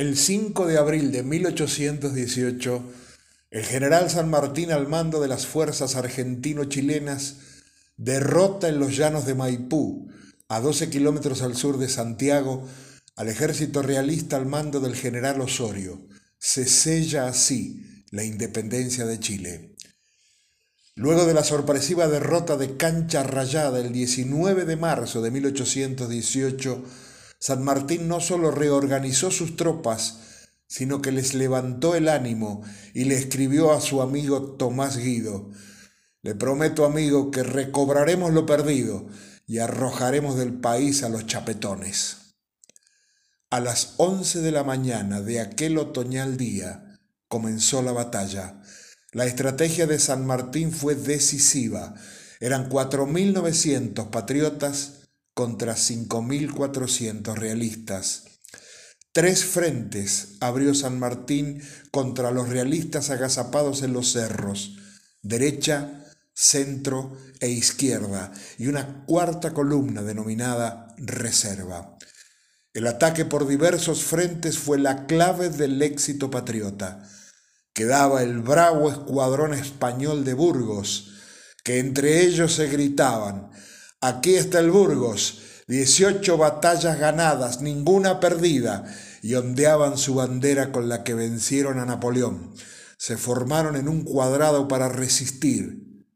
El 5 de abril de 1818, el general San Martín al mando de las fuerzas argentino-chilenas derrota en los llanos de Maipú, a 12 kilómetros al sur de Santiago, al ejército realista al mando del general Osorio. Se sella así la independencia de Chile. Luego de la sorpresiva derrota de Cancha Rayada el 19 de marzo de 1818, San Martín no solo reorganizó sus tropas, sino que les levantó el ánimo y le escribió a su amigo Tomás Guido, le prometo amigo que recobraremos lo perdido y arrojaremos del país a los chapetones. A las once de la mañana de aquel otoñal día comenzó la batalla. La estrategia de San Martín fue decisiva. Eran 4.900 patriotas contra 5.400 realistas. Tres frentes abrió San Martín contra los realistas agazapados en los cerros, derecha, centro e izquierda, y una cuarta columna denominada reserva. El ataque por diversos frentes fue la clave del éxito patriota. Quedaba el bravo escuadrón español de Burgos, que entre ellos se gritaban Aquí está el Burgos, 18 batallas ganadas, ninguna perdida, y ondeaban su bandera con la que vencieron a Napoleón. Se formaron en un cuadrado para resistir.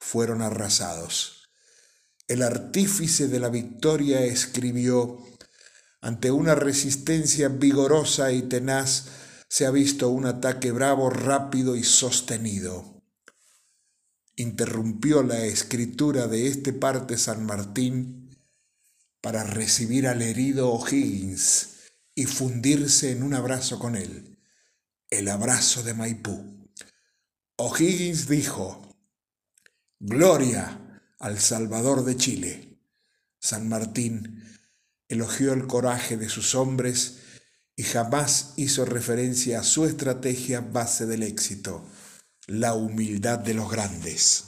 Fueron arrasados. El artífice de la victoria escribió, ante una resistencia vigorosa y tenaz, se ha visto un ataque bravo, rápido y sostenido interrumpió la escritura de este parte San Martín para recibir al herido O'Higgins y fundirse en un abrazo con él, el abrazo de Maipú. O'Higgins dijo, Gloria al Salvador de Chile. San Martín elogió el coraje de sus hombres y jamás hizo referencia a su estrategia base del éxito la humildad de los grandes.